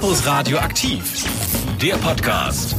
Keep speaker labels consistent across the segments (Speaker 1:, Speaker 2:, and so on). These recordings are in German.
Speaker 1: Campus Radio aktiv, der Podcast.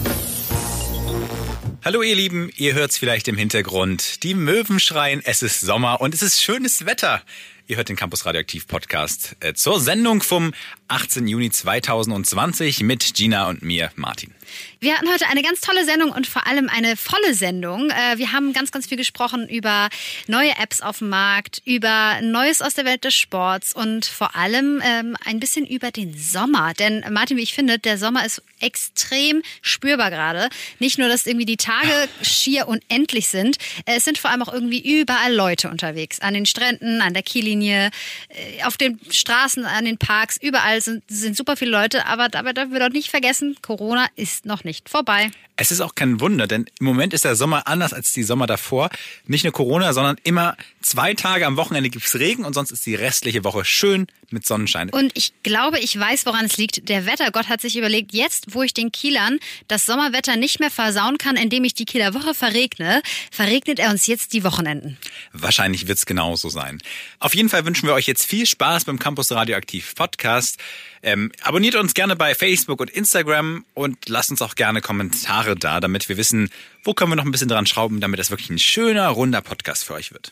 Speaker 2: Hallo ihr Lieben, ihr hört's vielleicht im Hintergrund. Die Möwen schreien, es ist Sommer und es ist schönes Wetter. Ihr hört den Campus Radioaktiv Podcast äh, zur Sendung vom 18. Juni 2020 mit Gina und mir, Martin.
Speaker 3: Wir hatten heute eine ganz tolle Sendung und vor allem eine volle Sendung. Äh, wir haben ganz, ganz viel gesprochen über neue Apps auf dem Markt, über Neues aus der Welt des Sports und vor allem ähm, ein bisschen über den Sommer. Denn Martin, wie ich finde, der Sommer ist extrem spürbar gerade. Nicht nur, dass irgendwie die Tage schier unendlich sind, äh, es sind vor allem auch irgendwie überall Leute unterwegs. An den Stränden, an der Kiellinie, äh, auf den Straßen, an den Parks, überall sind, sind super viele Leute. Aber dabei dürfen wir doch nicht vergessen, Corona ist noch nicht vorbei.
Speaker 2: Es ist auch kein Wunder, denn im Moment ist der Sommer anders als die Sommer davor. Nicht nur Corona, sondern immer zwei Tage am Wochenende gibt's Regen und sonst ist die restliche Woche schön mit Sonnenschein.
Speaker 3: Und ich glaube, ich weiß, woran es liegt. Der Wettergott hat sich überlegt, jetzt, wo ich den Kielern das Sommerwetter nicht mehr versauen kann, indem ich die Kieler Woche verregne, verregnet er uns jetzt die Wochenenden.
Speaker 2: Wahrscheinlich wird's genauso sein. Auf jeden Fall wünschen wir euch jetzt viel Spaß beim Campus Radioaktiv Podcast. Ähm, abonniert uns gerne bei Facebook und Instagram und lasst uns auch gerne Kommentare da, damit wir wissen, wo können wir noch ein bisschen dran schrauben, damit das wirklich ein schöner, runder Podcast für euch wird.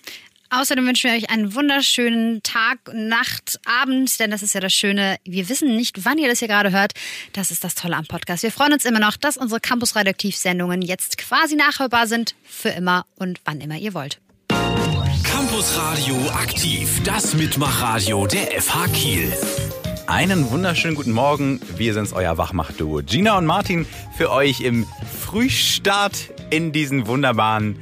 Speaker 3: Außerdem wünschen wir euch einen wunderschönen Tag, Nacht, Abend, denn das ist ja das Schöne. Wir wissen nicht, wann ihr das hier gerade hört. Das ist das Tolle am Podcast. Wir freuen uns immer noch, dass unsere Campus Radioaktiv Sendungen jetzt quasi nachhörbar sind für immer und wann immer ihr wollt.
Speaker 1: Campus Radio aktiv, das Mitmachradio der FH Kiel.
Speaker 2: Einen wunderschönen guten Morgen. Wir sind's, euer Wachmachduo. Gina und Martin für euch im Frühstart in diesen wunderbaren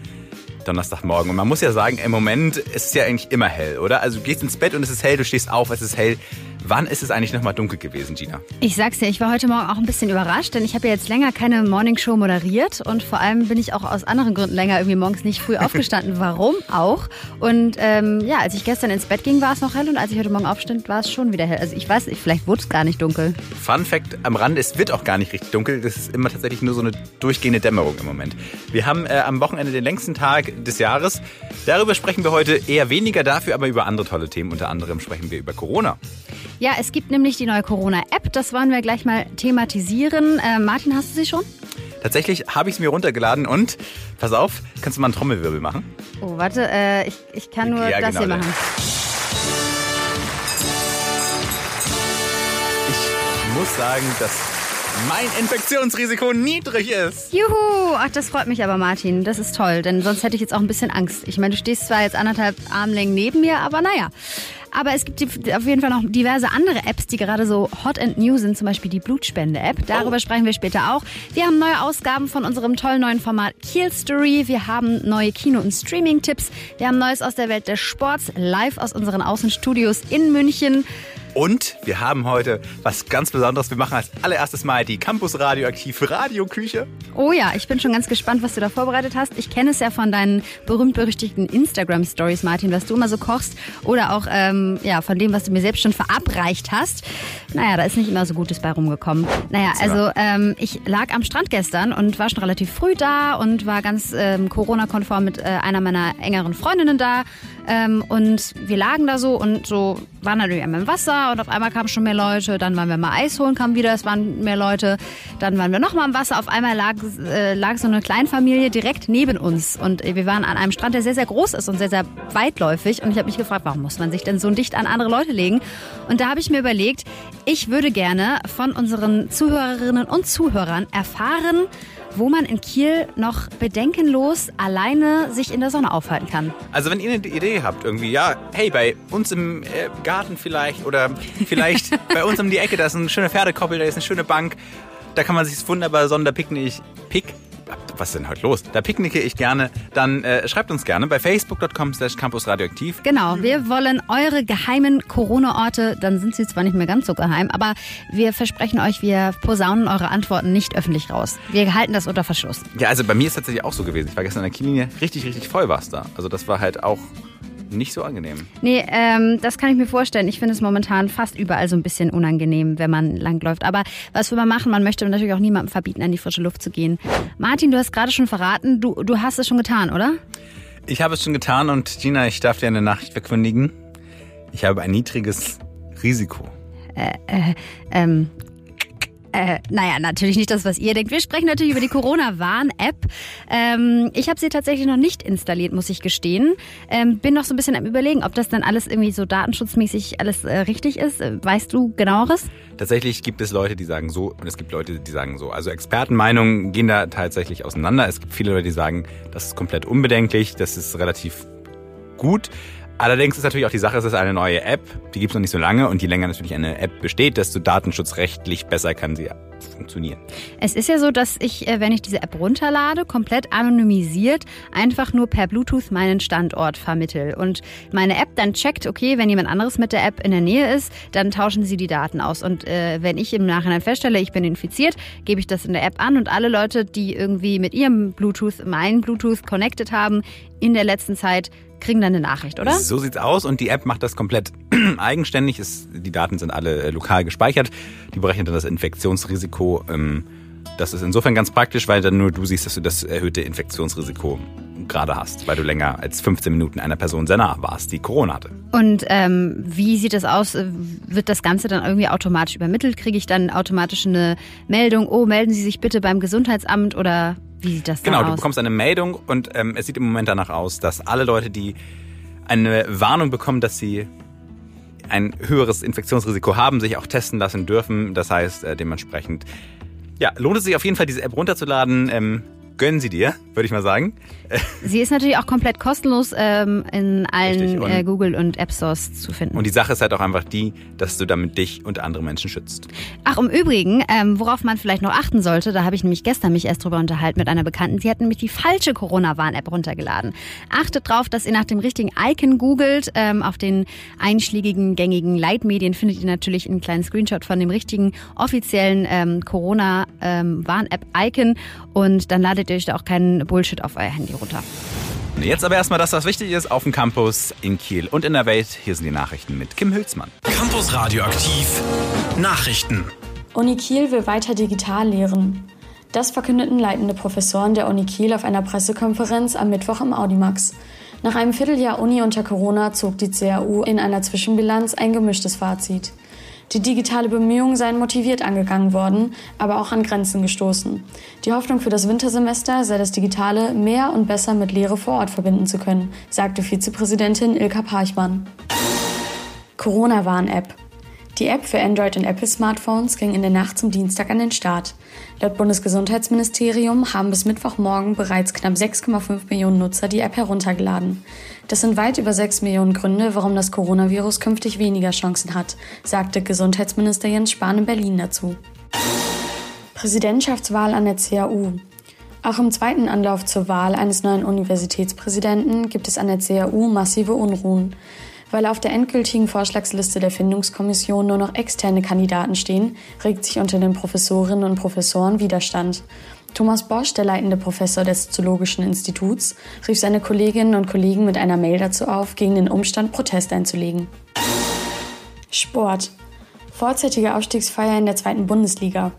Speaker 2: Donnerstagmorgen. Und man muss ja sagen, im Moment ist es ja eigentlich immer hell, oder? Also du gehst ins Bett und es ist hell, du stehst auf, es ist hell. Wann ist es eigentlich nochmal dunkel gewesen, Gina?
Speaker 3: Ich sag's dir, ich war heute Morgen auch ein bisschen überrascht, denn ich habe ja jetzt länger keine Morningshow moderiert und vor allem bin ich auch aus anderen Gründen länger irgendwie morgens nicht früh aufgestanden. Warum auch? Und ähm, ja, als ich gestern ins Bett ging, war es noch hell und als ich heute Morgen aufstand, war es schon wieder hell. Also ich weiß nicht, vielleicht wurde es gar nicht dunkel.
Speaker 2: Fun Fact am Rande, es wird auch gar nicht richtig dunkel. Das ist immer tatsächlich nur so eine durchgehende Dämmerung im Moment. Wir haben äh, am Wochenende den längsten Tag des Jahres. Darüber sprechen wir heute eher weniger dafür, aber über andere tolle Themen. Unter anderem sprechen wir über Corona.
Speaker 3: Ja, es gibt nämlich die neue Corona-App. Das wollen wir gleich mal thematisieren. Äh, Martin, hast du sie schon?
Speaker 2: Tatsächlich habe ich es mir runtergeladen und, pass auf, kannst du mal einen Trommelwirbel machen?
Speaker 3: Oh, warte, äh, ich, ich kann nur
Speaker 2: Ja,
Speaker 3: das
Speaker 2: genau,
Speaker 3: hier machen.
Speaker 2: Ich muss sagen, dass mein Infektionsrisiko niedrig ist.
Speaker 3: Juhu! Ach, das freut mich aber, Martin. Das ist toll, denn sonst hätte ich jetzt auch ein bisschen Angst. Ich meine, du stehst zwar jetzt anderthalb Armlängen neben mir, aber naja. Aber es gibt auf jeden Fall noch diverse andere Apps, die gerade so hot and new sind, zum Beispiel die Blutspende-App. Darüber sprechen wir später auch. Wir haben neue Ausgaben von unserem tollen neuen Format Kiel Story. Wir haben neue Kino- und Streaming-Tipps. Wir haben Neues aus der Welt des Sports, live aus unseren Außenstudios in München.
Speaker 2: Und wir haben heute was ganz Besonderes. Wir machen als allererstes mal die Campus Radioaktiv Radioküche.
Speaker 3: Oh ja, ich bin schon ganz gespannt, was du da vorbereitet hast. Ich kenne es ja von deinen berühmt-berüchtigten Instagram-Stories, Martin, was du immer so kochst. Oder auch ähm, ja, von dem, was du mir selbst schon verabreicht hast. Naja, da ist nicht immer so Gutes bei rumgekommen. Naja, also ähm, ich lag am Strand gestern und war schon relativ früh da und war ganz ähm, Corona-konform mit äh, einer meiner engeren Freundinnen da. Ähm, und wir lagen da so und so waren natürlich einmal im Wasser und auf einmal kamen schon mehr Leute. Dann waren wir mal Eis holen, kamen wieder, es waren mehr Leute. Dann waren wir noch mal im Wasser. Auf einmal lag, äh, lag so eine Kleinfamilie direkt neben uns. Und äh, wir waren an einem Strand, der sehr, sehr groß ist und sehr, sehr weitläufig. Und ich habe mich gefragt, warum muss man sich denn so dicht an andere Leute legen? Und da habe ich mir überlegt, ich würde gerne von unseren Zuhörerinnen und Zuhörern erfahren, wo man in Kiel noch bedenkenlos alleine sich in der Sonne aufhalten kann.
Speaker 2: Also wenn ihr eine Idee habt, irgendwie, ja, hey, bei uns im äh, Garten vielleicht oder vielleicht bei uns um die Ecke, da ist eine schöne Pferdekoppel, da ist eine schöne Bank, da kann man sich wunderbar Sonderpicknick, pick, was ist denn heute los? Da picknicke ich gerne. Dann äh, schreibt uns gerne bei facebook.com slash campusradioaktiv.
Speaker 3: Genau, wir wollen eure geheimen Corona-Orte, dann sind sie zwar nicht mehr ganz so geheim, aber wir versprechen euch, wir posaunen eure Antworten nicht öffentlich raus. Wir halten das unter Verschluss.
Speaker 2: Ja, also bei mir ist es tatsächlich auch so gewesen. Ich war gestern in der Kiellinie, richtig, richtig voll war es da. Also das war halt auch nicht so angenehm.
Speaker 3: Nee, ähm, das kann ich mir vorstellen. Ich finde es momentan fast überall so ein bisschen unangenehm, wenn man langläuft. Aber was will man machen? Man möchte natürlich auch niemandem verbieten, an die frische Luft zu gehen. Martin, du hast gerade schon verraten, du, du hast es schon getan, oder?
Speaker 2: Ich habe es schon getan und Gina, ich darf dir eine Nachricht verkündigen. Ich habe ein niedriges Risiko.
Speaker 3: Ähm, Äh, naja, natürlich nicht das, was ihr denkt. Wir sprechen natürlich über die Corona-Warn-App. Ähm, ich habe sie tatsächlich noch nicht installiert, muss ich gestehen. Ähm, bin noch so ein bisschen am überlegen, ob das dann alles irgendwie so datenschutzmäßig alles äh, richtig ist. Äh, weißt du genaueres?
Speaker 2: Tatsächlich gibt es Leute, die sagen so und es gibt Leute, die sagen so. Also Expertenmeinungen gehen da tatsächlich auseinander. Es gibt viele Leute, die sagen, das ist komplett unbedenklich, das ist relativ gut. Allerdings ist natürlich auch die Sache, es ist eine neue App, die gibt es noch nicht so lange und je länger natürlich eine App besteht, desto datenschutzrechtlich besser kann sie funktionieren.
Speaker 3: Es ist ja so, dass ich, äh, wenn ich diese App runterlade, komplett anonymisiert einfach nur per Bluetooth meinen Standort vermittel. Und meine App dann checkt, okay, wenn jemand anderes mit der App in der Nähe ist, dann tauschen sie die Daten aus. Und äh, wenn ich im Nachhinein feststelle, ich bin infiziert, gebe ich das in der App an und alle Leute, die irgendwie mit ihrem Bluetooth, meinen Bluetooth connected haben, in der letzten Zeit kriegen dann eine Nachricht, oder?
Speaker 2: So sieht's aus und die App macht das komplett eigenständig. Es, die Daten sind alle äh, lokal gespeichert. Die berechnet dann das Infektionsrisiko. Ähm, das ist insofern ganz praktisch, weil dann nur du siehst, dass du das erhöhte Infektionsrisiko gerade hast, weil du länger als 15 Minuten einer Person sehr nah warst, die Corona hatte.
Speaker 3: Und ähm, wie sieht das aus? Wird das Ganze dann irgendwie automatisch übermittelt? Kriege ich dann automatisch eine Meldung, oh, melden Sie sich bitte beim Gesundheitsamt oder wie sieht das
Speaker 2: genau,
Speaker 3: aus?
Speaker 2: Du bekommst eine Meldung und ähm, es sieht im Moment danach aus, dass alle Leute, die eine Warnung bekommen, dass sie ein höheres Infektionsrisiko haben, sich auch testen lassen dürfen. Das heißt, äh, dementsprechend, ja, lohnt es sich auf jeden Fall, diese App runterzuladen. Ähm, gönnen sie dir, würde ich mal sagen.
Speaker 3: Sie ist natürlich auch komplett kostenlos ähm, in allen und, äh, Google und App Stores zu finden.
Speaker 2: Und die Sache ist halt auch einfach die, dass du damit dich und andere Menschen schützt.
Speaker 3: Ach, im Übrigen, ähm, worauf man vielleicht noch achten sollte, da habe ich nämlich gestern mich erst drüber unterhalten mit einer Bekannten. Sie hat nämlich die falsche Corona-Warn-App runtergeladen. Achtet drauf, dass ihr nach dem richtigen Icon googelt. Ähm, auf den einschlägigen, gängigen Leitmedien findet ihr natürlich einen kleinen Screenshot von dem richtigen offiziellen ähm, Corona-Warn-App-Icon. Und dann ladet ihr euch da auch keinen Bullshit auf euer Handy runter.
Speaker 2: Jetzt aber erstmal das, was wichtig ist, auf dem Campus in Kiel und in der Welt. Hier sind die Nachrichten mit Kim Hülsmann.
Speaker 1: Campus Radioaktiv Nachrichten.
Speaker 4: Uni Kiel will weiter digital lehren. Das verkündeten leitende Professoren der Uni Kiel auf einer Pressekonferenz am Mittwoch im Audimax. Nach einem Vierteljahr Uni unter Corona zog die CAU in einer Zwischenbilanz ein gemischtes Fazit. Die digitale Bemühungen seien motiviert angegangen worden, aber auch an Grenzen gestoßen. Die Hoffnung für das Wintersemester sei das Digitale mehr und besser mit Lehre vor Ort verbinden zu können, sagte Vizepräsidentin Ilka Parchmann. Corona-Warn-App. Die App für Android- und Apple-Smartphones ging in der Nacht zum Dienstag an den Start. Laut Bundesgesundheitsministerium haben bis Mittwochmorgen bereits knapp 6,5 Millionen Nutzer die App heruntergeladen. Das sind weit über 6 Millionen Gründe, warum das Coronavirus künftig weniger Chancen hat, sagte Gesundheitsminister Jens Spahn in Berlin dazu. Präsidentschaftswahl an der CAU. Auch im zweiten Anlauf zur Wahl eines neuen Universitätspräsidenten gibt es an der CAU massive Unruhen. Weil auf der endgültigen Vorschlagsliste der Findungskommission nur noch externe Kandidaten stehen, regt sich unter den Professorinnen und Professoren Widerstand. Thomas Bosch, der leitende Professor des Zoologischen Instituts, rief seine Kolleginnen und Kollegen mit einer Mail dazu auf, gegen den Umstand Protest einzulegen. Sport. Vorzeitige Aufstiegsfeier in der zweiten Bundesliga.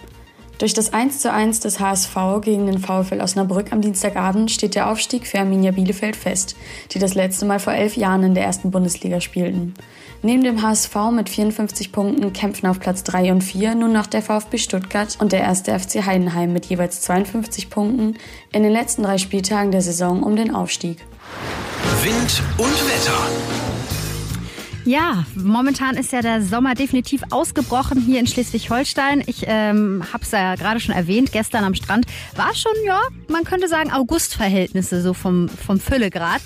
Speaker 4: Durch das 1:1 des HSV gegen den VfL Osnabrück am Dienstagabend steht der Aufstieg für Arminia Bielefeld fest, die das letzte Mal vor elf Jahren in der ersten Bundesliga spielten. Neben dem HSV mit 54 Punkten kämpfen auf Platz 3 und 4 nun noch der VfB Stuttgart und der erste FC Heidenheim mit jeweils 52 Punkten in den letzten drei Spieltagen der Saison um den Aufstieg.
Speaker 1: Wind und Wetter.
Speaker 3: Ja, momentan ist ja der Sommer definitiv ausgebrochen hier in Schleswig-Holstein. Ich ähm, habe es ja gerade schon erwähnt, gestern am Strand war schon, ja, man könnte sagen Augustverhältnisse so vom, vom Füllegrad.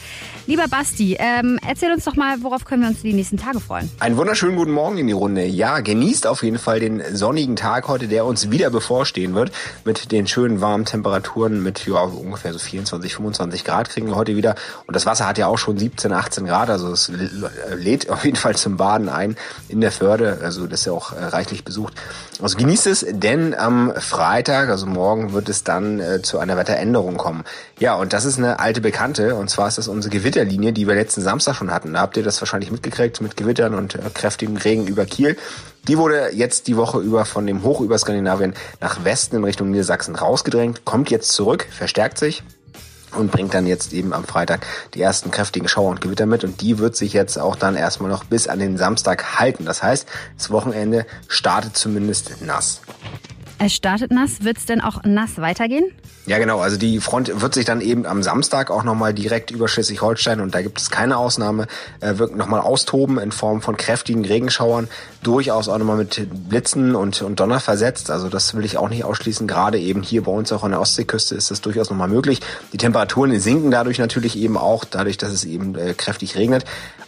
Speaker 3: Lieber Basti, ähm, erzähl uns doch mal, worauf können wir uns die nächsten Tage freuen?
Speaker 5: Einen wunderschönen guten Morgen in die Runde. Ja, genießt auf jeden Fall den sonnigen Tag heute, der uns wieder bevorstehen wird. Mit den schönen warmen Temperaturen mit ja, ungefähr so 24, 25 Grad kriegen wir heute wieder. Und das Wasser hat ja auch schon 17, 18 Grad, also es lädt auf jeden Fall zum Baden ein in der Förde. Also das ist ja auch äh, reichlich besucht. Also genießt es, denn am Freitag, also morgen, wird es dann äh, zu einer Wetteränderung kommen. Ja, und das ist eine alte Bekannte, und zwar ist das unsere Gewitter Gewitterlinie, die wir letzten Samstag schon hatten. Da habt ihr das wahrscheinlich mitgekriegt mit Gewittern und äh, kräftigem Regen über Kiel. Die wurde jetzt die Woche über von dem Hoch über Skandinavien nach Westen in Richtung Niedersachsen rausgedrängt, kommt jetzt zurück, verstärkt sich und bringt dann jetzt eben am Freitag die ersten kräftigen Schauer und Gewitter mit und die wird sich jetzt auch dann erstmal noch bis an den Samstag halten. Das heißt, das Wochenende startet zumindest nass.
Speaker 3: Es startet nass. Wird es denn auch nass weitergehen?
Speaker 5: Ja, genau. Also die Front wird sich dann eben am Samstag auch nochmal direkt über Schleswig-Holstein und da gibt es keine Ausnahme, äh, wird nochmal austoben in Form von kräftigen Regenschauern, durchaus auch nochmal mit Blitzen und, und Donner versetzt. Also das will ich auch nicht ausschließen. Gerade eben hier bei uns auch an der Ostseeküste ist das durchaus nochmal möglich. Die Temperaturen sinken dadurch natürlich eben auch, dadurch, dass es eben äh, kräftig regnet.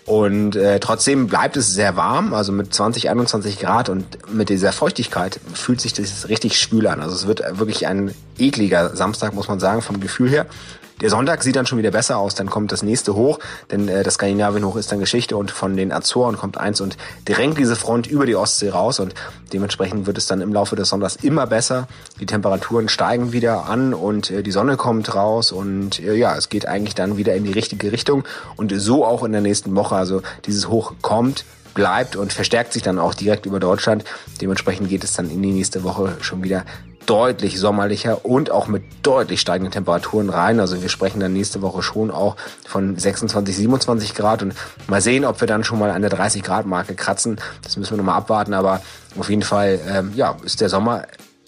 Speaker 5: Und äh, trotzdem bleibt es sehr warm, also mit 20, 21 Grad und mit dieser Feuchtigkeit fühlt sich das richtig schwül an. Also es wird wirklich ein ekliger Samstag, muss man sagen, vom Gefühl her. Der Sonntag sieht dann schon wieder besser aus, dann kommt das nächste hoch, denn äh, das Skandinavien hoch ist dann Geschichte und von den Azoren kommt eins und drängt diese Front über die Ostsee raus und dementsprechend wird es dann im Laufe des Sonntags immer besser. Die Temperaturen steigen wieder an und äh, die Sonne kommt raus und äh, ja, es geht eigentlich dann wieder in die richtige Richtung und so auch in der nächsten Woche. Also dieses Hoch kommt, bleibt und verstärkt sich dann auch direkt über Deutschland. Dementsprechend geht es dann in die nächste Woche schon wieder deutlich sommerlicher und auch mit deutlich steigenden Temperaturen rein. Also wir sprechen dann nächste Woche schon auch von 26, 27 Grad und mal sehen, ob wir dann schon mal an der 30 Grad Marke kratzen. Das müssen wir nochmal abwarten, aber auf jeden Fall, ähm, ja, ist der Sommer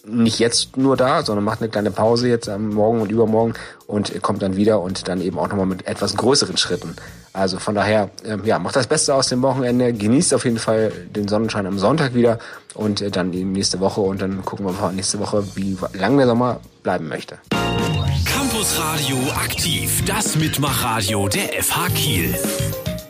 Speaker 5: nicht jetzt nur da, sondern macht eine kleine Pause jetzt am Morgen und übermorgen und kommt dann wieder und dann eben auch nochmal mit etwas größeren Schritten. Also von daher, ähm, ja, macht das Beste aus dem Wochenende, genießt auf jeden Fall den Sonnenschein am Sonntag wieder und äh, dann die nächste Woche und dann gucken wir nächste Woche, wie lang der Sommer bleiben möchte.
Speaker 1: Campus Radio aktiv, das Mitmachradio der FH Kiel.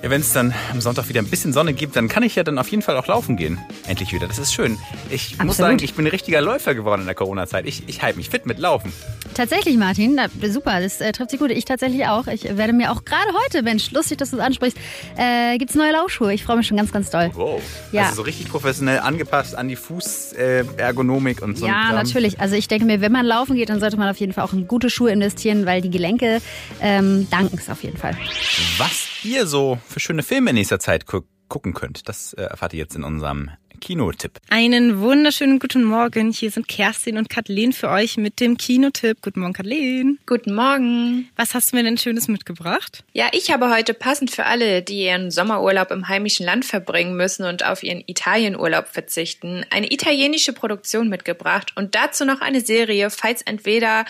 Speaker 2: Ja, wenn es dann am Sonntag wieder ein bisschen Sonne gibt, dann kann ich ja dann auf jeden Fall auch laufen gehen. Endlich wieder. Das ist schön. Ich Absolut. muss sagen, ich bin ein richtiger Läufer geworden in der Corona-Zeit. Ich, ich halte mich fit mit Laufen.
Speaker 3: Tatsächlich, Martin. super, das äh, trifft sich gut. Ich tatsächlich auch. Ich werde mir auch gerade heute, Mensch, lustig, dass du es ansprichst, äh, gibt es neue Laufschuhe. Ich freue mich schon ganz, ganz doll.
Speaker 2: Wow. Ja. Also so richtig professionell angepasst an die Fußergonomik äh, und so.
Speaker 3: Ja, natürlich. Also ich denke mir, wenn man laufen geht, dann sollte man auf jeden Fall auch in gute Schuhe investieren, weil die Gelenke ähm, danken es auf jeden Fall.
Speaker 2: Was ihr so für schöne Filme in nächster Zeit gu gucken könnt, das äh, erfahrt ihr jetzt in unserem Kinotipp.
Speaker 6: Einen wunderschönen guten Morgen. Hier sind Kerstin und Kathleen für euch mit dem Kinotipp. Guten Morgen, Kathleen.
Speaker 7: Guten Morgen.
Speaker 6: Was hast du mir denn Schönes mitgebracht?
Speaker 7: Ja, ich habe heute passend für alle, die ihren Sommerurlaub im heimischen Land verbringen müssen und auf ihren Italienurlaub verzichten, eine italienische Produktion mitgebracht und dazu noch eine Serie, falls entweder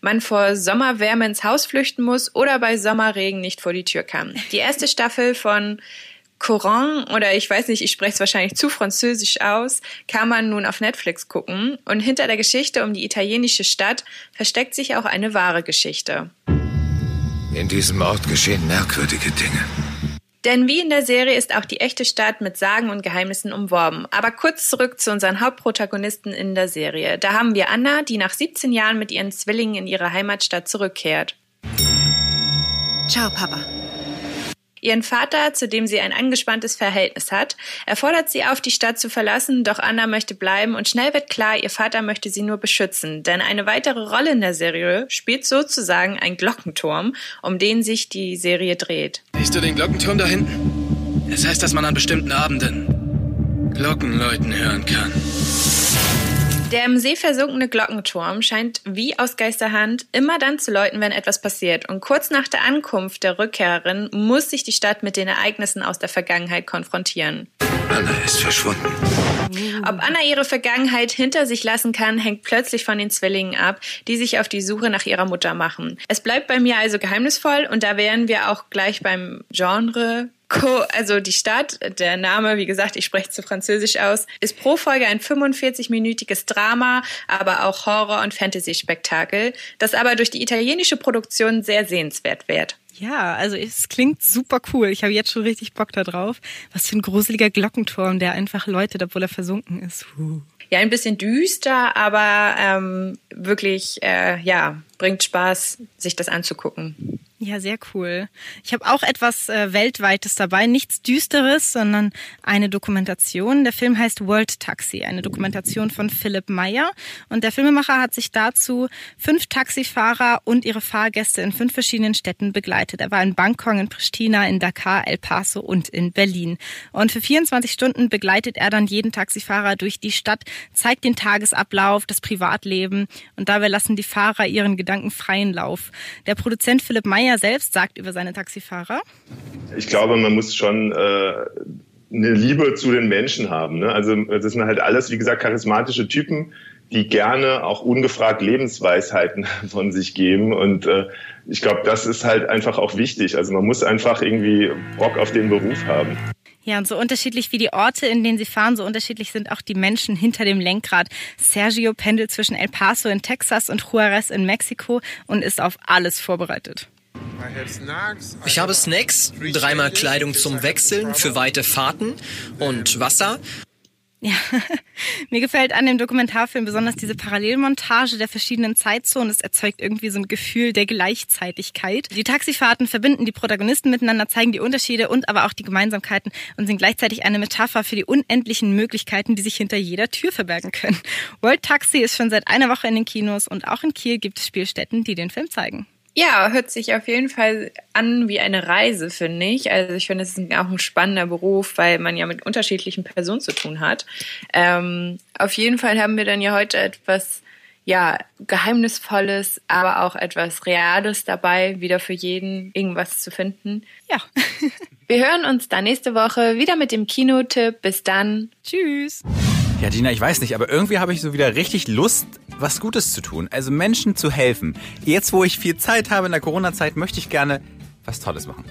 Speaker 7: man vor Sommerwärme ins Haus flüchten muss oder bei Sommerregen nicht vor die Tür kann. Die erste Staffel von Coran oder ich weiß nicht, ich spreche es wahrscheinlich zu französisch aus, kann man nun auf Netflix gucken. Und hinter der Geschichte um die italienische Stadt versteckt sich auch eine wahre Geschichte.
Speaker 8: In diesem Ort geschehen merkwürdige Dinge.
Speaker 7: Denn wie in der Serie ist auch die echte Stadt mit Sagen und Geheimnissen umworben. Aber kurz zurück zu unseren Hauptprotagonisten in der Serie. Da haben wir Anna, die nach 17 Jahren mit ihren Zwillingen in ihre Heimatstadt zurückkehrt.
Speaker 9: Ciao, Papa.
Speaker 7: Ihren Vater, zu dem sie ein angespanntes Verhältnis hat, erfordert sie auf, die Stadt zu verlassen, doch Anna möchte bleiben und schnell wird klar, ihr Vater möchte sie nur beschützen, denn eine weitere Rolle in der Serie spielt sozusagen ein Glockenturm, um den sich die Serie dreht.
Speaker 10: Siehst du den Glockenturm da hinten? Es das heißt, dass man an bestimmten Abenden Glockenläuten hören kann.
Speaker 7: Der im See versunkene Glockenturm scheint wie aus Geisterhand immer dann zu läuten, wenn etwas passiert. Und kurz nach der Ankunft der Rückkehrerin muss sich die Stadt mit den Ereignissen aus der Vergangenheit konfrontieren.
Speaker 8: Anna ist verschwunden.
Speaker 7: Ob Anna ihre Vergangenheit hinter sich lassen kann, hängt plötzlich von den Zwillingen ab, die sich auf die Suche nach ihrer Mutter machen. Es bleibt bei mir also geheimnisvoll und da wären wir auch gleich beim Genre Co also die Stadt, der Name, wie gesagt, ich spreche zu Französisch aus, ist pro Folge ein 45-minütiges Drama, aber auch Horror- und Fantasy-Spektakel, das aber durch die italienische Produktion sehr sehenswert wird.
Speaker 6: Ja, also es klingt super cool. Ich habe jetzt schon richtig Bock da drauf. Was für ein gruseliger Glockenturm, der einfach läutet, obwohl er versunken ist. Huh.
Speaker 7: Ja, ein bisschen düster, aber ähm, wirklich, äh, ja, bringt Spaß, sich das anzugucken.
Speaker 6: Ja, sehr cool. Ich habe auch etwas äh, Weltweites dabei. Nichts Düsteres, sondern eine Dokumentation. Der Film heißt World Taxi, eine Dokumentation von Philipp Meyer. Und der Filmemacher hat sich dazu fünf Taxifahrer und ihre Fahrgäste in fünf verschiedenen Städten begleitet. Er war in Bangkok, in Pristina, in Dakar, El Paso und in Berlin. Und für 24 Stunden begleitet er dann jeden Taxifahrer durch die Stadt, zeigt den Tagesablauf, das Privatleben und dabei lassen die Fahrer ihren Gedanken freien Lauf. Der Produzent Philipp Meyer Meyer selbst sagt über seine Taxifahrer?
Speaker 11: Ich glaube, man muss schon äh, eine Liebe zu den Menschen haben. Ne? Also das sind halt alles, wie gesagt, charismatische Typen, die gerne auch ungefragt Lebensweisheiten von sich geben. Und äh, ich glaube, das ist halt einfach auch wichtig. Also man muss einfach irgendwie Bock auf den Beruf haben.
Speaker 6: Ja, und so unterschiedlich wie die Orte, in denen sie fahren, so unterschiedlich sind auch die Menschen hinter dem Lenkrad. Sergio pendelt zwischen El Paso in Texas und Juarez in Mexiko und ist auf alles vorbereitet.
Speaker 12: Ich habe Snacks, dreimal Kleidung zum Wechseln für weite Fahrten und Wasser.
Speaker 6: Ja, mir gefällt an dem Dokumentarfilm besonders diese Parallelmontage der verschiedenen Zeitzonen. Es erzeugt irgendwie so ein Gefühl der Gleichzeitigkeit. Die Taxifahrten verbinden die Protagonisten miteinander, zeigen die Unterschiede und aber auch die Gemeinsamkeiten und sind gleichzeitig eine Metapher für die unendlichen Möglichkeiten, die sich hinter jeder Tür verbergen können. World Taxi ist schon seit einer Woche in den Kinos und auch in Kiel gibt es Spielstätten, die den Film zeigen.
Speaker 7: Ja, hört sich auf jeden Fall an wie eine Reise, finde ich. Also ich finde, es ist auch ein spannender Beruf, weil man ja mit unterschiedlichen Personen zu tun hat. Ähm, auf jeden Fall haben wir dann ja heute etwas ja, Geheimnisvolles, aber auch etwas Reales dabei, wieder für jeden irgendwas zu finden.
Speaker 6: Ja.
Speaker 7: wir hören uns dann nächste Woche wieder mit dem Kinotipp. Bis dann.
Speaker 6: Tschüss.
Speaker 2: Ja, Gina, ich weiß nicht, aber irgendwie habe ich so wieder richtig Lust, was Gutes zu tun. Also Menschen zu helfen. Jetzt, wo ich viel Zeit habe in der Corona-Zeit, möchte ich gerne was Tolles machen.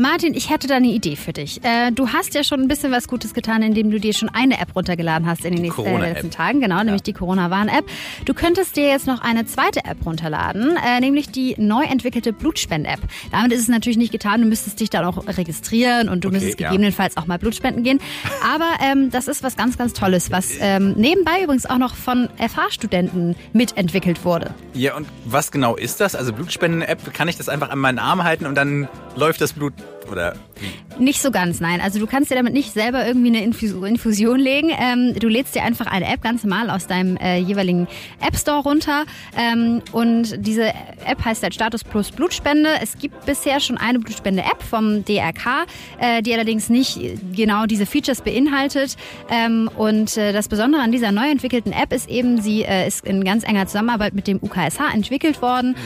Speaker 3: Martin, ich hätte da eine Idee für dich. Äh, du hast ja schon ein bisschen was Gutes getan, indem du dir schon eine App runtergeladen hast in den nächsten, äh, letzten Tagen, genau, ja. nämlich die Corona-Warn-App. Du könntest dir jetzt noch eine zweite App runterladen, äh, nämlich die neu entwickelte Blutspend-App. Damit ist es natürlich nicht getan, du müsstest dich dann auch registrieren und du okay, müsstest ja. gegebenenfalls auch mal Blutspenden gehen. Aber ähm, das ist was ganz, ganz Tolles, was ähm, nebenbei übrigens auch noch von FH-Studenten mitentwickelt wurde.
Speaker 2: Ja, und was genau ist das? Also Blutspenden-App, kann ich das einfach an meinen Arm halten und dann läuft das Blut oder
Speaker 3: wie? Nicht so ganz, nein. Also du kannst dir damit nicht selber irgendwie eine Infusion legen. Ähm, du lädst dir einfach eine App ganz normal aus deinem äh, jeweiligen App Store runter. Ähm, und diese App heißt halt Status Plus Blutspende. Es gibt bisher schon eine Blutspende-App vom DRK, äh, die allerdings nicht genau diese Features beinhaltet. Ähm, und äh, das Besondere an dieser neu entwickelten App ist eben, sie äh, ist in ganz enger Zusammenarbeit mit dem UKSH entwickelt worden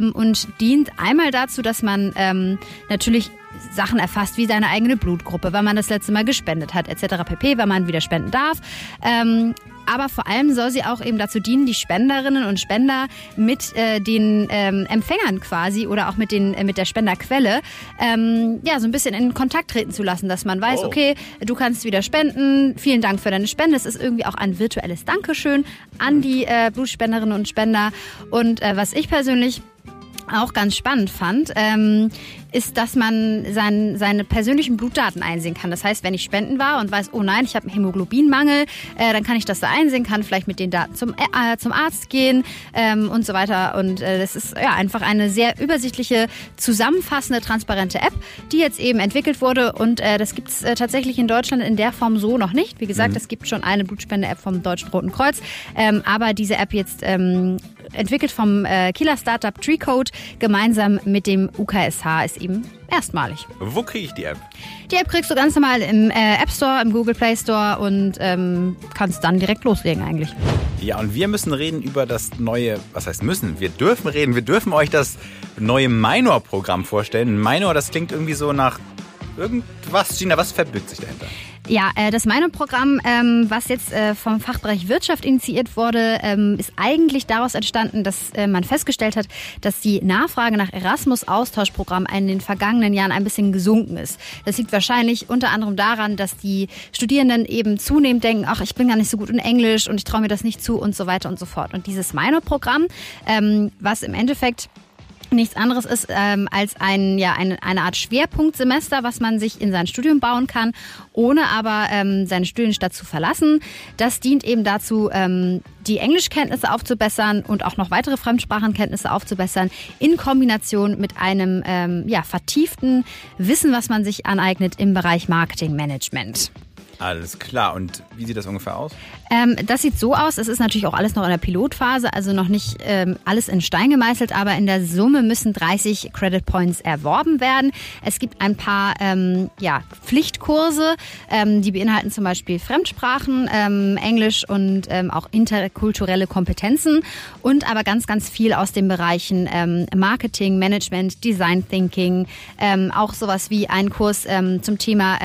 Speaker 3: mhm. und dient einmal dazu, dass man ähm, natürlich Sachen erfasst, wie seine eigene Blutgruppe, wann man das letzte Mal gespendet hat, etc. pp., wann man wieder spenden darf. Ähm, aber vor allem soll sie auch eben dazu dienen, die Spenderinnen und Spender mit äh, den ähm, Empfängern quasi oder auch mit, den, äh, mit der Spenderquelle ähm, ja, so ein bisschen in Kontakt treten zu lassen, dass man weiß, oh. okay, du kannst wieder spenden, vielen Dank für deine Spende. Es ist irgendwie auch ein virtuelles Dankeschön an die äh, Blutspenderinnen und Spender. Und äh, was ich persönlich auch ganz spannend fand, ähm, ist, dass man sein, seine persönlichen Blutdaten einsehen kann. Das heißt, wenn ich spenden war und weiß, oh nein, ich habe einen Hämoglobinmangel, äh, dann kann ich das da einsehen, kann vielleicht mit den Daten zum, äh, zum Arzt gehen ähm, und so weiter. Und äh, das ist ja einfach eine sehr übersichtliche, zusammenfassende, transparente App, die jetzt eben entwickelt wurde. Und äh, das gibt es äh, tatsächlich in Deutschland in der Form so noch nicht. Wie gesagt, mhm. es gibt schon eine Blutspende-App vom Deutschen Roten Kreuz. Ähm, aber diese App jetzt ähm, entwickelt vom äh, Kieler Startup Treecode gemeinsam mit dem UKSH ist eben erstmalig.
Speaker 2: Wo kriege ich die App?
Speaker 3: Die App kriegst du ganz normal im äh, App Store, im Google Play Store und ähm, kannst dann direkt loslegen eigentlich.
Speaker 2: Ja, und wir müssen reden über das neue, was heißt müssen? Wir dürfen reden, wir dürfen euch das neue Minor-Programm vorstellen. Minor, das klingt irgendwie so nach irgendwas. Gina, was verbirgt sich dahinter?
Speaker 3: Ja, äh, das Meinung-Programm, ähm, was jetzt äh, vom Fachbereich Wirtschaft initiiert wurde, ähm, ist eigentlich daraus entstanden, dass äh, man festgestellt hat, dass die Nachfrage nach Erasmus-Austauschprogrammen in den vergangenen Jahren ein bisschen gesunken ist. Das liegt wahrscheinlich unter anderem daran, dass die Studierenden eben zunehmend denken, ach, ich bin gar nicht so gut in Englisch und ich traue mir das nicht zu und so weiter und so fort. Und dieses Minor-Programm, ähm, was im Endeffekt nichts anderes ist ähm, als ein, ja, eine, eine Art Schwerpunktsemester, was man sich in sein Studium bauen kann, ohne aber ähm, seine Studienstadt zu verlassen. Das dient eben dazu, ähm, die Englischkenntnisse aufzubessern und auch noch weitere Fremdsprachenkenntnisse aufzubessern, in Kombination mit einem ähm, ja, vertieften Wissen, was man sich aneignet im Bereich Marketingmanagement.
Speaker 2: Alles klar. Und wie sieht das ungefähr aus?
Speaker 3: Ähm, das sieht so aus. Es ist natürlich auch alles noch in der Pilotphase, also noch nicht ähm, alles in Stein gemeißelt, aber in der Summe müssen 30 Credit Points erworben werden. Es gibt ein paar ähm, ja, Pflichtkurse, ähm, die beinhalten zum Beispiel Fremdsprachen, ähm, Englisch und ähm, auch interkulturelle Kompetenzen und aber ganz, ganz viel aus den Bereichen Marketing, Management, Design Thinking, auch sowas wie ein Kurs zum Thema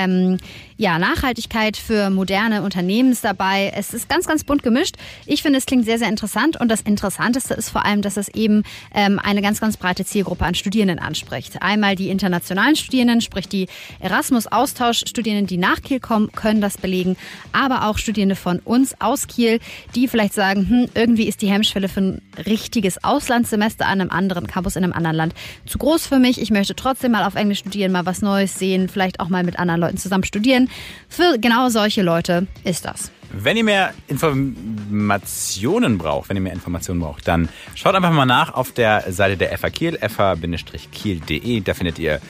Speaker 3: ja, Nachhaltigkeit für moderne Unternehmen ist dabei. Es ist ganz, ganz bunt gemischt. Ich finde, es klingt sehr, sehr interessant. Und das Interessanteste ist vor allem, dass es eben ähm, eine ganz, ganz breite Zielgruppe an Studierenden anspricht. Einmal die internationalen Studierenden, sprich die Erasmus-Austausch-Studierenden, die nach Kiel kommen, können das belegen. Aber auch Studierende von uns aus Kiel, die vielleicht sagen, hm, irgendwie ist die Hemmschwelle für ein richtiges Auslandssemester an einem anderen Campus in einem anderen Land zu groß für mich. Ich möchte trotzdem mal auf Englisch studieren, mal was Neues sehen, vielleicht auch mal mit anderen Leuten zusammen studieren. Für genau solche Leute ist das.
Speaker 2: Wenn ihr mehr Informationen braucht, wenn ihr mehr Informationen braucht, dann schaut einfach mal nach auf der Seite der FH Kiel, fa-kiel.de. Da findet ihr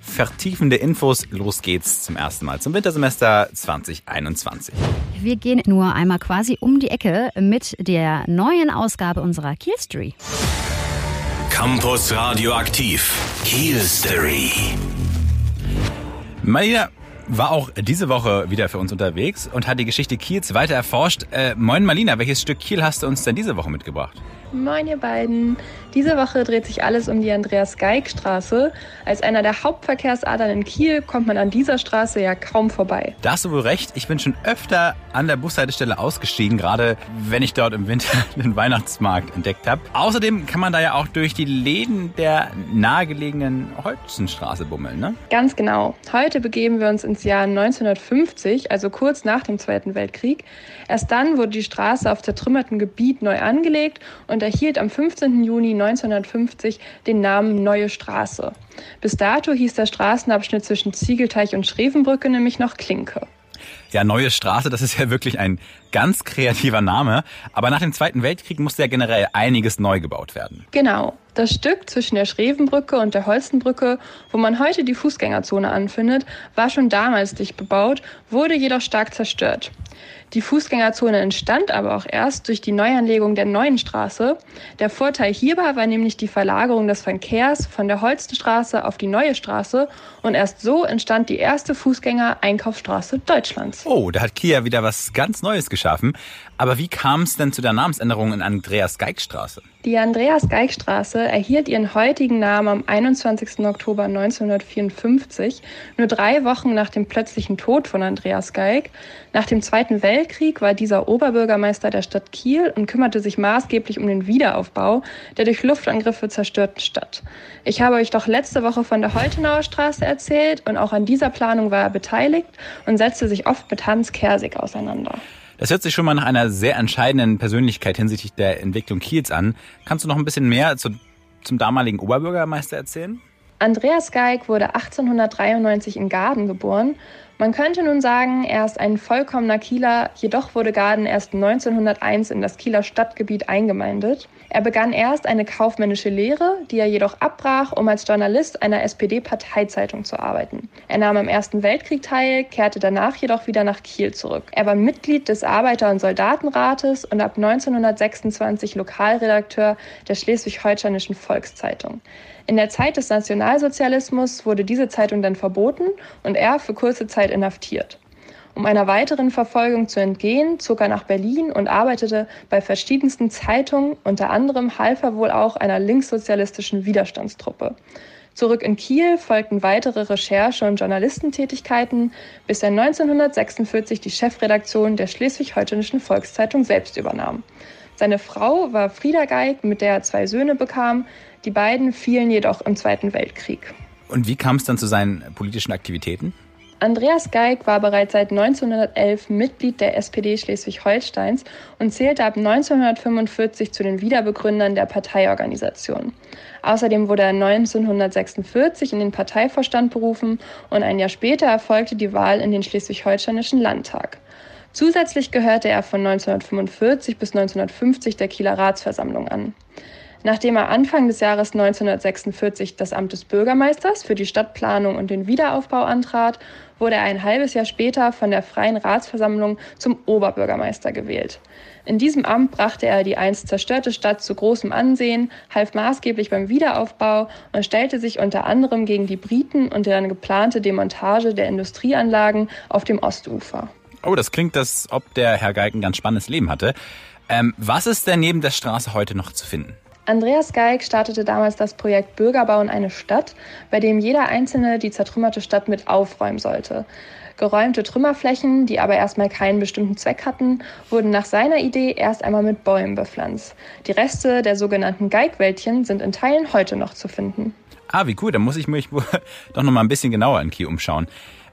Speaker 2: vertiefende Infos. Los geht's zum ersten Mal zum Wintersemester 2021.
Speaker 3: Wir gehen nur einmal quasi um die Ecke mit der neuen Ausgabe unserer Kiel Story.
Speaker 1: Campus Radioaktiv. Kiel Story.
Speaker 2: Marina war auch diese Woche wieder für uns unterwegs und hat die Geschichte Kiels weiter erforscht. Äh, moin Marlina, welches Stück Kiel hast du uns denn diese Woche mitgebracht?
Speaker 13: Moin ihr beiden. Diese Woche dreht sich alles um die Andreas-Geig-Straße. Als einer der Hauptverkehrsadern in Kiel kommt man an dieser Straße ja kaum vorbei.
Speaker 2: Da hast du wohl recht. Ich bin schon öfter an der Bushaltestelle ausgestiegen, gerade wenn ich dort im Winter den Weihnachtsmarkt entdeckt habe. Außerdem kann man da ja auch durch die Läden der nahegelegenen Holzenstraße bummeln, ne?
Speaker 13: Ganz genau. Heute begeben wir uns ins Jahr 1950, also kurz nach dem Zweiten Weltkrieg. Erst dann wurde die Straße auf zertrümmertem Gebiet neu angelegt und erhielt am 15. Juni 1950 den Namen Neue Straße. Bis dato hieß der Straßenabschnitt zwischen Ziegelteich und Schrevenbrücke nämlich noch Klinke.
Speaker 2: Ja, Neue Straße, das ist ja wirklich ein ganz kreativer Name. Aber nach dem Zweiten Weltkrieg musste ja generell einiges neu gebaut werden.
Speaker 13: Genau. Das Stück zwischen der Schrevenbrücke und der Holstenbrücke, wo man heute die Fußgängerzone anfindet, war schon damals dicht bebaut, wurde jedoch stark zerstört. Die Fußgängerzone entstand aber auch erst durch die Neuanlegung der neuen Straße. Der Vorteil hierbei war nämlich die Verlagerung des Verkehrs von der Holstenstraße auf die neue Straße und erst so entstand die erste Fußgänger-Einkaufsstraße Deutschlands.
Speaker 2: Oh, da hat Kia wieder was ganz Neues geschaffen. Aber wie kam es denn zu der Namensänderung in Andreas-Geig-Straße?
Speaker 13: Die Andreas-Geig-Straße erhielt ihren heutigen Namen am 21. Oktober 1954, nur drei Wochen nach dem plötzlichen Tod von Andreas Geig. Nach dem Zweiten Weltkrieg war dieser Oberbürgermeister der Stadt Kiel und kümmerte sich maßgeblich um den Wiederaufbau der durch Luftangriffe zerstörten Stadt. Ich habe euch doch letzte Woche von der Holtenauer Straße erzählt und auch an dieser Planung war er beteiligt und setzte sich oft mit Hans Kersig auseinander.
Speaker 2: Das hört sich schon mal nach einer sehr entscheidenden Persönlichkeit hinsichtlich der Entwicklung Kiels an. Kannst du noch ein bisschen mehr zu, zum damaligen Oberbürgermeister erzählen?
Speaker 13: Andreas Geig wurde 1893 in Garden geboren. Man könnte nun sagen, er ist ein vollkommener Kieler, jedoch wurde Garden erst 1901 in das Kieler Stadtgebiet eingemeindet. Er begann erst eine kaufmännische Lehre, die er jedoch abbrach, um als Journalist einer SPD-Parteizeitung zu arbeiten. Er nahm am Ersten Weltkrieg teil, kehrte danach jedoch wieder nach Kiel zurück. Er war Mitglied des Arbeiter- und Soldatenrates und ab 1926 Lokalredakteur der Schleswig-Holsteinischen Volkszeitung. In der Zeit des Nationalsozialismus wurde diese Zeitung dann verboten und er für kurze Zeit inhaftiert. Um einer weiteren Verfolgung zu entgehen, zog er nach Berlin und arbeitete bei verschiedensten Zeitungen, unter anderem half er wohl auch einer linkssozialistischen Widerstandstruppe. Zurück in Kiel folgten weitere Recherche- und Journalistentätigkeiten, bis er 1946 die Chefredaktion der Schleswig-Holsteinischen Volkszeitung selbst übernahm. Seine Frau war Frieda Geig, mit der er zwei Söhne bekam. Die beiden fielen jedoch im Zweiten Weltkrieg.
Speaker 2: Und wie kam es dann zu seinen politischen Aktivitäten?
Speaker 13: Andreas Geig war bereits seit 1911 Mitglied der SPD Schleswig-Holsteins und zählte ab 1945 zu den Wiederbegründern der Parteiorganisation. Außerdem wurde er 1946 in den Parteivorstand berufen und ein Jahr später erfolgte die Wahl in den Schleswig-Holsteinischen Landtag. Zusätzlich gehörte er von 1945 bis 1950 der Kieler Ratsversammlung an. Nachdem er Anfang des Jahres 1946 das Amt des Bürgermeisters für die Stadtplanung und den Wiederaufbau antrat, wurde er ein halbes Jahr später von der Freien Ratsversammlung zum Oberbürgermeister gewählt. In diesem Amt brachte er die einst zerstörte Stadt zu großem Ansehen, half maßgeblich beim Wiederaufbau und stellte sich unter anderem gegen die Briten und deren geplante Demontage der Industrieanlagen auf dem Ostufer.
Speaker 2: Oh, das klingt, als ob der Herr Geig ein ganz spannendes Leben hatte. Ähm, was ist denn neben der Straße heute noch zu finden?
Speaker 13: Andreas Geig startete damals das Projekt Bürgerbau in eine Stadt, bei dem jeder Einzelne die zertrümmerte Stadt mit aufräumen sollte. Geräumte Trümmerflächen, die aber erstmal keinen bestimmten Zweck hatten, wurden nach seiner Idee erst einmal mit Bäumen bepflanzt. Die Reste der sogenannten Geigwäldchen sind in Teilen heute noch zu finden.
Speaker 2: Ah, wie cool, da muss ich mich doch noch mal ein bisschen genauer in Kiel umschauen.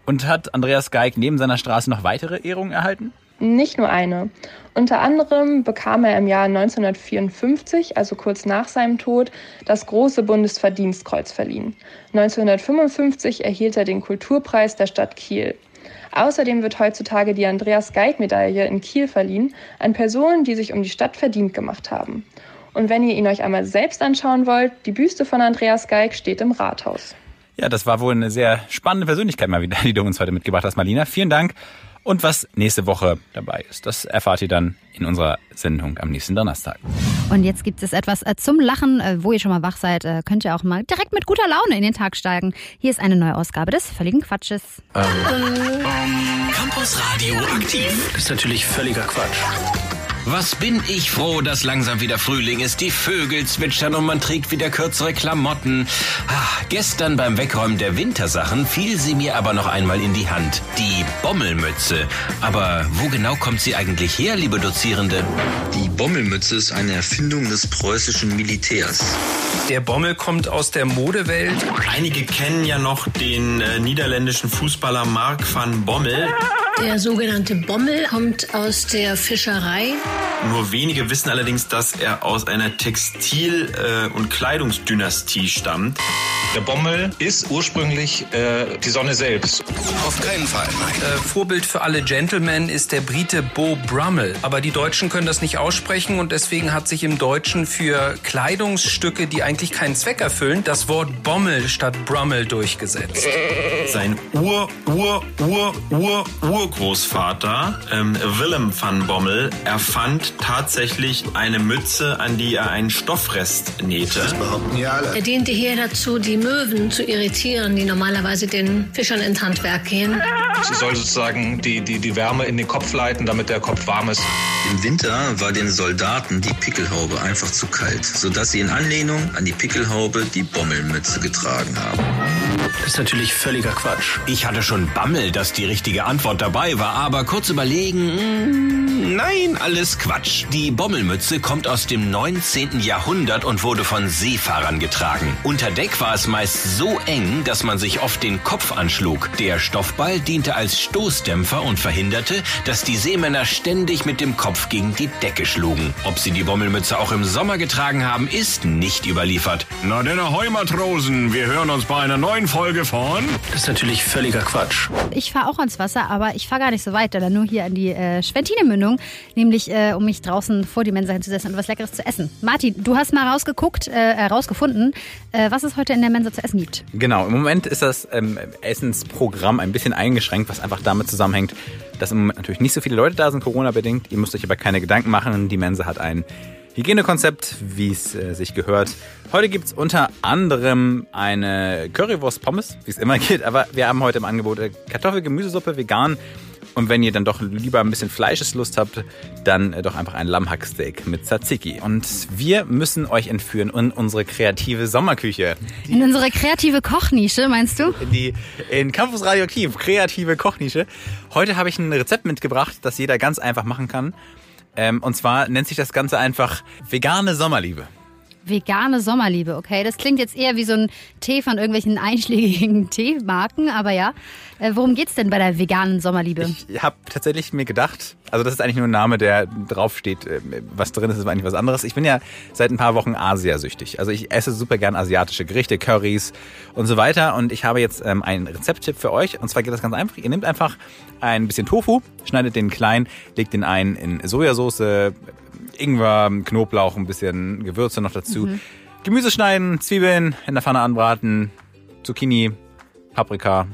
Speaker 2: Und hat Andreas Geig neben seiner Straße noch weitere Ehrungen erhalten?
Speaker 13: Nicht nur eine. Unter anderem bekam er im Jahr 1954, also kurz nach seinem Tod, das große Bundesverdienstkreuz verliehen. 1955 erhielt er den Kulturpreis der Stadt Kiel. Außerdem wird heutzutage die Andreas-Geig-Medaille in Kiel verliehen an Personen, die sich um die Stadt verdient gemacht haben. Und wenn ihr ihn euch einmal selbst anschauen wollt, die Büste von Andreas Geig steht im Rathaus.
Speaker 2: Ja, das war wohl eine sehr spannende Persönlichkeit mal wieder, die du uns heute mitgebracht hast, Marlina. Vielen Dank. Und was nächste Woche dabei ist, das erfahrt ihr dann in unserer Sendung am nächsten Donnerstag.
Speaker 3: Und jetzt gibt es etwas äh, zum Lachen. Äh, wo ihr schon mal wach seid, äh, könnt ihr auch mal direkt mit guter Laune in den Tag steigen. Hier ist eine neue Ausgabe des völligen Quatsches.
Speaker 1: Ähm. Campus Radio aktiv.
Speaker 10: Das ist natürlich völliger Quatsch.
Speaker 1: Was bin ich froh, dass langsam wieder Frühling ist. Die Vögel zwitschern und man trägt wieder kürzere Klamotten. Ah, gestern beim Wegräumen der Wintersachen fiel sie mir aber noch einmal in die Hand. Die Bommelmütze. Aber wo genau kommt sie eigentlich her, liebe Dozierende?
Speaker 14: Die Bommelmütze ist eine Erfindung des preußischen Militärs.
Speaker 10: Der Bommel kommt aus der Modewelt.
Speaker 15: Einige kennen ja noch den äh, niederländischen Fußballer Mark van Bommel.
Speaker 16: Der sogenannte Bommel kommt aus der Fischerei.
Speaker 15: Nur wenige wissen allerdings, dass er aus einer Textil- äh, und Kleidungsdynastie stammt.
Speaker 17: Der Bommel ist ursprünglich äh, die Sonne selbst.
Speaker 18: Auf keinen Fall.
Speaker 10: Äh, Vorbild für alle Gentlemen ist der Brite Beau Brummel. Aber die Deutschen können das nicht aussprechen und deswegen hat sich im Deutschen für Kleidungsstücke, die eigentlich keinen Zweck erfüllen, das Wort Bommel statt Brummel durchgesetzt.
Speaker 15: Sein Ur, Ur, Ur, Ur, Urgroßvater ähm, Willem van Bommel erfand tatsächlich eine Mütze, an die er einen Stoffrest nähte.
Speaker 18: Das behaupten ja alle.
Speaker 16: Er diente hier dazu, die Möwen zu irritieren, die normalerweise den Fischern ins Handwerk gehen.
Speaker 17: Sie soll sozusagen die, die, die Wärme in den Kopf leiten, damit der Kopf warm ist.
Speaker 14: Im Winter war den Soldaten die Pickelhaube einfach zu kalt, sodass sie in Anlehnung an die Pickelhaube die Bommelmütze getragen haben.
Speaker 10: Das ist natürlich völliger Quatsch.
Speaker 1: Ich hatte schon Bammel, dass die richtige Antwort dabei war, aber kurz überlegen, mm, nein, alles Quatsch. Die Bommelmütze kommt aus dem 19. Jahrhundert und wurde von Seefahrern getragen. Unter Deck war es meist so eng, dass man sich oft den Kopf anschlug. Der Stoffball diente als Stoßdämpfer und verhinderte, dass die Seemänner ständig mit dem Kopf gegen die Decke schlugen. Ob sie die Bommelmütze auch im Sommer getragen haben, ist nicht überliefert.
Speaker 19: Na denn, ahoi Matrosen, wir hören uns bei einer neuen Folge von...
Speaker 10: Das ist natürlich völliger Quatsch.
Speaker 3: Ich fahre auch ans Wasser, aber ich fahre gar nicht so weit, sondern nur hier an die äh, Schwentine-Mündung, nämlich äh, um mich draußen vor die Mensa hinzusetzen und was Leckeres zu essen. Martin, du hast mal rausgeguckt, äh, rausgefunden, äh, was es heute in der Mensa zu essen gibt.
Speaker 2: Genau, im Moment ist das ähm, Essensprogramm ein bisschen eingeschränkt, was einfach damit zusammenhängt, dass im Moment natürlich nicht so viele Leute da sind, Corona-bedingt. Ihr müsst euch aber keine Gedanken machen. Die Mensa hat ein Hygienekonzept, wie es äh, sich gehört. Heute gibt es unter anderem eine Currywurst-Pommes, wie es immer geht, aber wir haben heute im Angebot äh, Kartoffel-Gemüsesuppe vegan. Und wenn ihr dann doch lieber ein bisschen Fleischeslust habt, dann äh, doch einfach ein Lammhacksteak mit Tzatziki. Und wir müssen euch entführen in unsere kreative Sommerküche.
Speaker 3: In unsere kreative Kochnische, meinst du?
Speaker 2: In die in Campus Radioaktiv, kreative Kochnische. Heute habe ich ein Rezept mitgebracht, das jeder ganz einfach machen kann. Ähm, und zwar nennt sich das Ganze einfach vegane Sommerliebe.
Speaker 3: Vegane Sommerliebe, okay. Das klingt jetzt eher wie so ein Tee von irgendwelchen einschlägigen Teemarken, aber ja. Äh, worum geht's denn bei der veganen Sommerliebe?
Speaker 2: Ich habe tatsächlich mir gedacht, also das ist eigentlich nur ein Name, der draufsteht, äh, was drin ist, ist eigentlich was anderes. Ich bin ja seit ein paar Wochen Asiasüchtig. Also ich esse super gern asiatische Gerichte, Currys und so weiter. Und ich habe jetzt ähm, einen Rezepttipp für euch. Und zwar geht das ganz einfach. Ihr nehmt einfach ein bisschen Tofu, schneidet den klein, legt den ein in Sojasauce, Ingwer, Knoblauch, ein bisschen Gewürze noch dazu.
Speaker 3: Mhm.
Speaker 2: Gemüse schneiden, Zwiebeln in der Pfanne anbraten, Zucchini, Paprika,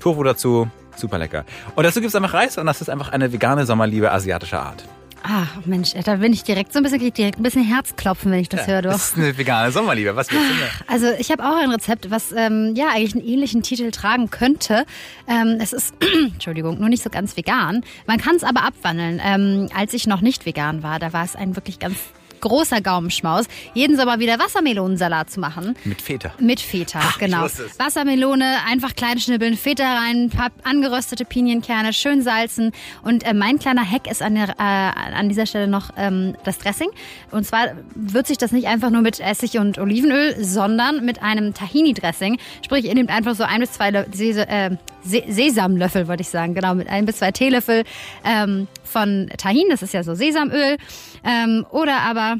Speaker 2: Tofu dazu. Super lecker. Und dazu gibt's einfach Reis und das ist einfach eine vegane Sommerliebe asiatischer Art.
Speaker 3: Ah, Mensch, da bin ich direkt so ein bisschen, krieg direkt ein bisschen Herzklopfen, wenn ich das höre. Du.
Speaker 2: Das ist eine vegane Sommerliebe. Was willst du denn?
Speaker 3: Also ich habe auch ein Rezept, was ähm, ja eigentlich einen ähnlichen Titel tragen könnte. Ähm, es ist, Entschuldigung, nur nicht so ganz vegan. Man kann es aber abwandeln. Ähm, als ich noch nicht vegan war, da war es ein wirklich ganz großer Gaumenschmaus, jeden Sommer wieder Wassermelonensalat zu machen.
Speaker 2: Mit Feta.
Speaker 3: Mit Feta,
Speaker 2: Ha, ich
Speaker 3: genau. Wassermelone, einfach klein schnibbeln, Feta rein, paar angeröstete Pinienkerne, schön salzen. Und äh, mein kleiner Hack ist an, der, äh, an dieser Stelle noch ähm, das Dressing. Und zwar würze ich das nicht einfach nur mit Essig und Olivenöl, sondern mit einem Tahini-Dressing. Sprich, ihr nehmt einfach so ein bis zwei Lö- Sese, äh, Se Sesamlöffel, wollte ich sagen, genau, mit ein bis zwei Teelöffel ähm, von Tahin, das ist ja so Sesamöl. Ähm, oder aber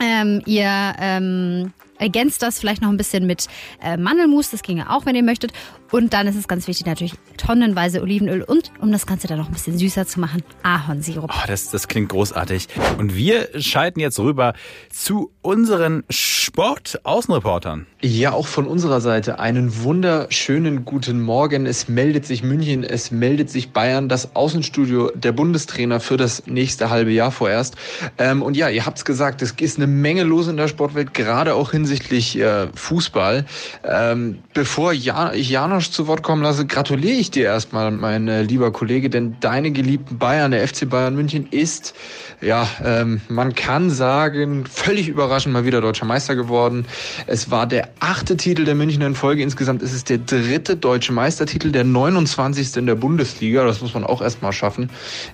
Speaker 3: ähm, ihr ähm, ergänzt das vielleicht noch ein bisschen mit äh, Mandelmus, das ginge auch, wenn ihr möchtet. Und dann ist es ganz wichtig natürlich tonnenweise Olivenöl und, um das Ganze dann noch ein bisschen süßer zu machen, Ahornsirup.
Speaker 2: Oh, das, das klingt großartig. Und wir schalten jetzt rüber zu unseren Sport-Außenreportern.
Speaker 18: Ja, auch von unserer Seite einen wunderschönen guten Morgen. Es meldet sich München, es meldet sich Bayern, das Außenstudio der Bundestrainer für das nächste halbe Jahr vorerst. Ähm, und ja, ihr habt's gesagt, es ist eine Menge los in der Sportwelt, gerade auch hinsichtlich äh, Fußball. Ähm, bevor ja Janosch zu Wort kommen lasse, gratuliere ich dir erstmal, mein äh, lieber Kollege, denn deine geliebten Bayern, der FC Bayern München, ist, ja, ähm, man kann sagen, völlig überraschend mal wieder deutscher Meister geworden. Es war der achte Titel der Münchner in Folge. Insgesamt ist es der dritte deutsche Meistertitel, der 29. in der Bundesliga. Das muss man auch erstmal schaffen.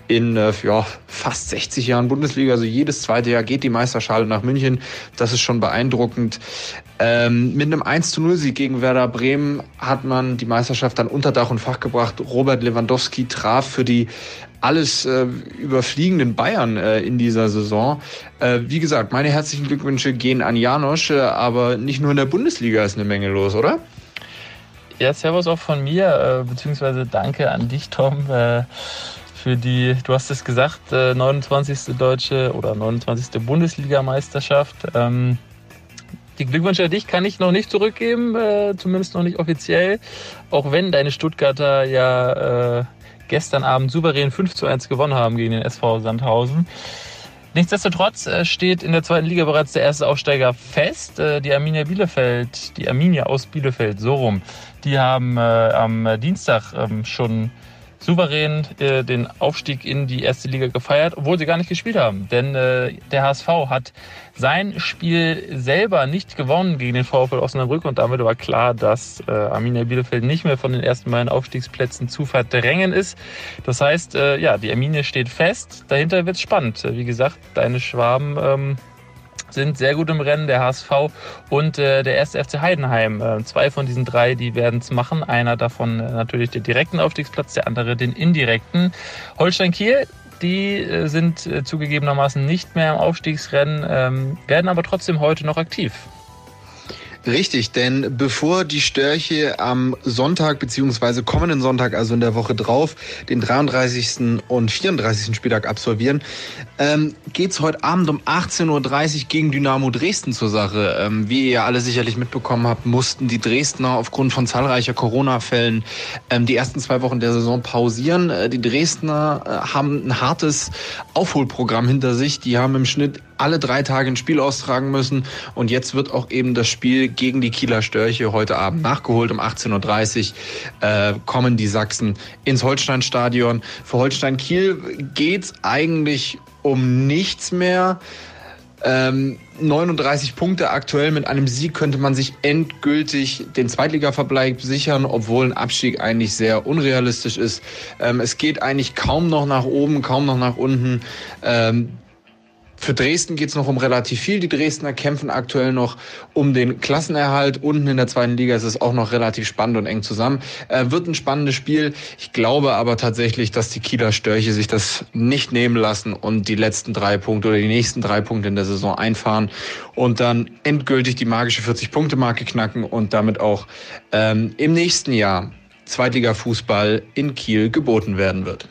Speaker 18: In äh, ja, fast 60 Jahren Bundesliga, also jedes zweite Jahr geht die Meisterschale nach München. Das ist schon beeindruckend. Ähm, mit einem 1 zu 0 Sieg gegen Werder Bremen hat man die Meisterschaft dann unter Dach und Fach gebracht. Robert Lewandowski traf für die alles äh, überfliegenden Bayern äh, in dieser Saison. Äh, wie gesagt, meine herzlichen Glückwünsche gehen an Janosch, äh, aber nicht nur in der Bundesliga ist eine Menge los, oder?
Speaker 20: Ja, Servus auch von mir, äh, beziehungsweise danke an dich, Tom, äh, für die, du hast es gesagt, äh, 29. deutsche oder 29. Bundesligameisterschaft. Ähm, die Glückwünsche an dich kann ich noch nicht zurückgeben, äh, zumindest noch nicht offiziell, auch wenn deine Stuttgarter ja äh, gestern Abend souverän 5 zu 1 gewonnen haben gegen den SV Sandhausen. Nichtsdestotrotz äh, steht in der zweiten Liga bereits der erste Aufsteiger fest. Äh, Die Arminia Bielefeld, die Arminia aus Bielefeld, so rum, die haben äh, am Dienstag ähm, schon souverän den Aufstieg in die erste Liga gefeiert, obwohl sie gar nicht gespielt haben. Denn der HSV hat sein Spiel selber nicht gewonnen gegen den VfL Osnabrück und damit war klar, dass äh, Arminia Bielefeld nicht mehr von den ersten beiden Aufstiegsplätzen zu verdrängen ist. Das heißt, äh, ja, die Arminia steht fest. Dahinter wird's spannend. Wie gesagt, deine Schwaben ähm, sind sehr gut im Rennen, der HSV und äh, der erste FC Heidenheim. Äh, zwei von diesen drei, die werden es machen. Einer davon äh, natürlich den direkten Aufstiegsplatz, der andere den indirekten. Holstein Kiel, die äh, sind äh, zugegebenermaßen nicht mehr im Aufstiegsrennen, ähm, werden aber trotzdem heute noch aktiv.
Speaker 18: Richtig, denn bevor die Störche am Sonntag beziehungsweise kommenden Sonntag, also in der Woche drauf, den 33. und 34. Spieltag absolvieren, ähm, geht's heute Abend um 18.30 Uhr gegen Dynamo Dresden zur Sache. Ähm, wie ihr alle sicherlich mitbekommen habt, mussten die Dresdner aufgrund von zahlreicher Corona-Fällen ähm, die ersten zwei Wochen der Saison pausieren. Äh, die Dresdner äh, haben ein hartes Aufholprogramm hinter sich. Die haben im Schnitt alle drei Tage ein Spiel austragen müssen. Und jetzt wird auch eben das Spiel gegen die Kieler Störche heute Abend nachgeholt. Um 18.30 Uhr äh, kommen die Sachsen ins Holsteinstadion. Für Holstein Kiel geht's eigentlich um nichts mehr. Ähm, 39 Punkte aktuell. Mit einem Sieg könnte man sich endgültig den Zweitligaverbleib sichern, obwohl ein Abstieg eigentlich sehr unrealistisch ist. Ähm, es geht eigentlich kaum noch nach oben, kaum noch nach unten. Ähm, für Dresden geht es noch um relativ viel. Die Dresdner kämpfen aktuell noch um den Klassenerhalt. Unten in der zweiten Liga ist es auch noch relativ spannend und eng zusammen. Äh, wird ein spannendes Spiel. Ich glaube aber tatsächlich, dass die Kieler Störche sich das nicht nehmen lassen und die letzten drei Punkte oder die nächsten drei Punkte in der Saison einfahren und dann endgültig die magische 40-Punkte-Marke knacken und damit auch ähm, im nächsten Jahr Zweitliga-Fußball in Kiel geboten werden wird.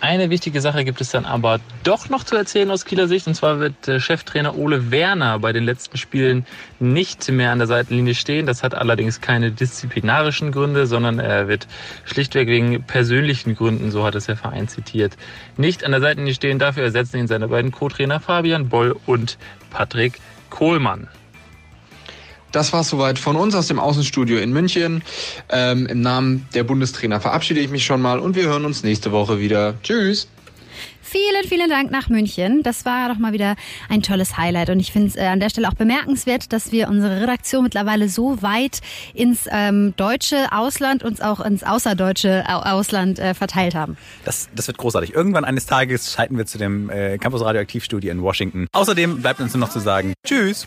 Speaker 20: Eine wichtige Sache gibt es dann aber doch noch zu erzählen aus Kieler Sicht. Und zwar wird äh, Cheftrainer Ole Werner bei den letzten Spielen nicht mehr an der Seitenlinie stehen. Das hat allerdings keine disziplinarischen Gründe, sondern er wird schlichtweg wegen persönlichen Gründen, so hat es der Verein zitiert, nicht an der Seitenlinie stehen. Dafür ersetzen ihn seine beiden Co-Trainer Fabian Boll und Patrick Kohlmann.
Speaker 18: Das war soweit von uns aus dem Außenstudio in München. Ähm, Im Namen der Bundestrainer verabschiede ich mich schon mal und wir hören uns nächste Woche wieder. Tschüss.
Speaker 3: Vielen, vielen Dank nach München. Das war doch mal wieder ein tolles Highlight. Und ich finde es äh, an der Stelle auch bemerkenswert, dass wir unsere Redaktion mittlerweile so weit ins ähm, deutsche Ausland und auch ins außerdeutsche Ausland äh, verteilt haben.
Speaker 2: Das, das wird großartig. Irgendwann eines Tages schalten wir zu dem äh, Campus Radioaktivstudio in Washington. Außerdem bleibt uns nur noch zu sagen Tschüss.